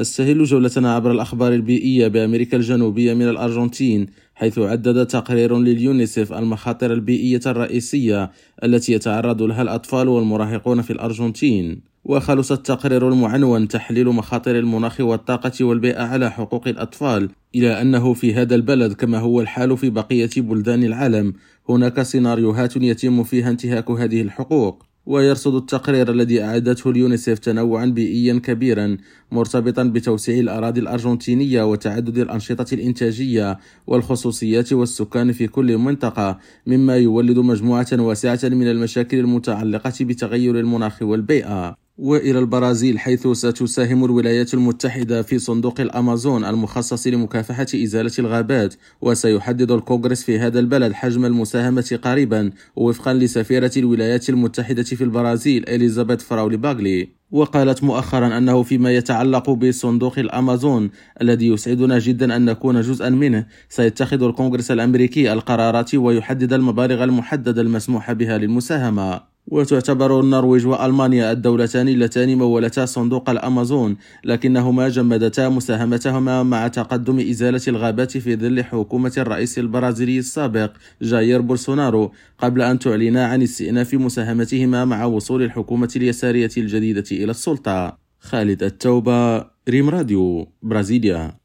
نستهل جولتنا عبر الأخبار البيئية بأمريكا الجنوبية من الأرجنتين حيث عدد تقرير لليونيسف المخاطر البيئية الرئيسية التي يتعرض لها الأطفال والمراهقون في الأرجنتين. وخلص التقرير المعنون تحليل مخاطر المناخ والطاقة والبيئة على حقوق الأطفال إلى أنه في هذا البلد كما هو الحال في بقية بلدان العالم هناك سيناريوهات يتم فيها انتهاك هذه الحقوق. ويرصد التقرير الذي أعدته اليونيسف تنوعا بيئيا كبيرا مرتبطا بتوسيع الأراضي الأرجنتينية وتعدد الأنشطة الإنتاجية والخصوصيات والسكان في كل منطقة مما يولد مجموعة واسعة من المشاكل المتعلقة بتغير المناخ والبيئة. وإلى البرازيل حيث ستساهم الولايات المتحدة في صندوق الأمازون المخصص لمكافحة إزالة الغابات وسيحدد الكونغرس في هذا البلد حجم المساهمة قريبا وفقا لسفيرة الولايات المتحدة في البرازيل إليزابيث فراولي باغلي. وقالت مؤخرا أنه فيما يتعلق بصندوق الأمازون الذي يسعدنا جدا أن نكون جزءا منه سيتخذ الكونغرس الأمريكي القرارات ويحدد المبالغ المحددة المسموح بها للمساهمة. وتعتبر النرويج وألمانيا الدولتان اللتان مولتا صندوق الأمازون لكنهما جمدتا مساهمتهما مع تقدم إزالة الغابات في ظل حكومة الرئيس البرازيلي السابق جاير بولسونارو قبل أن تعلنا عن استئناف مساهمتهما مع وصول الحكومة اليسارية الجديدة إلى السلطة. خالد التوبة ريم راديو برازيليا.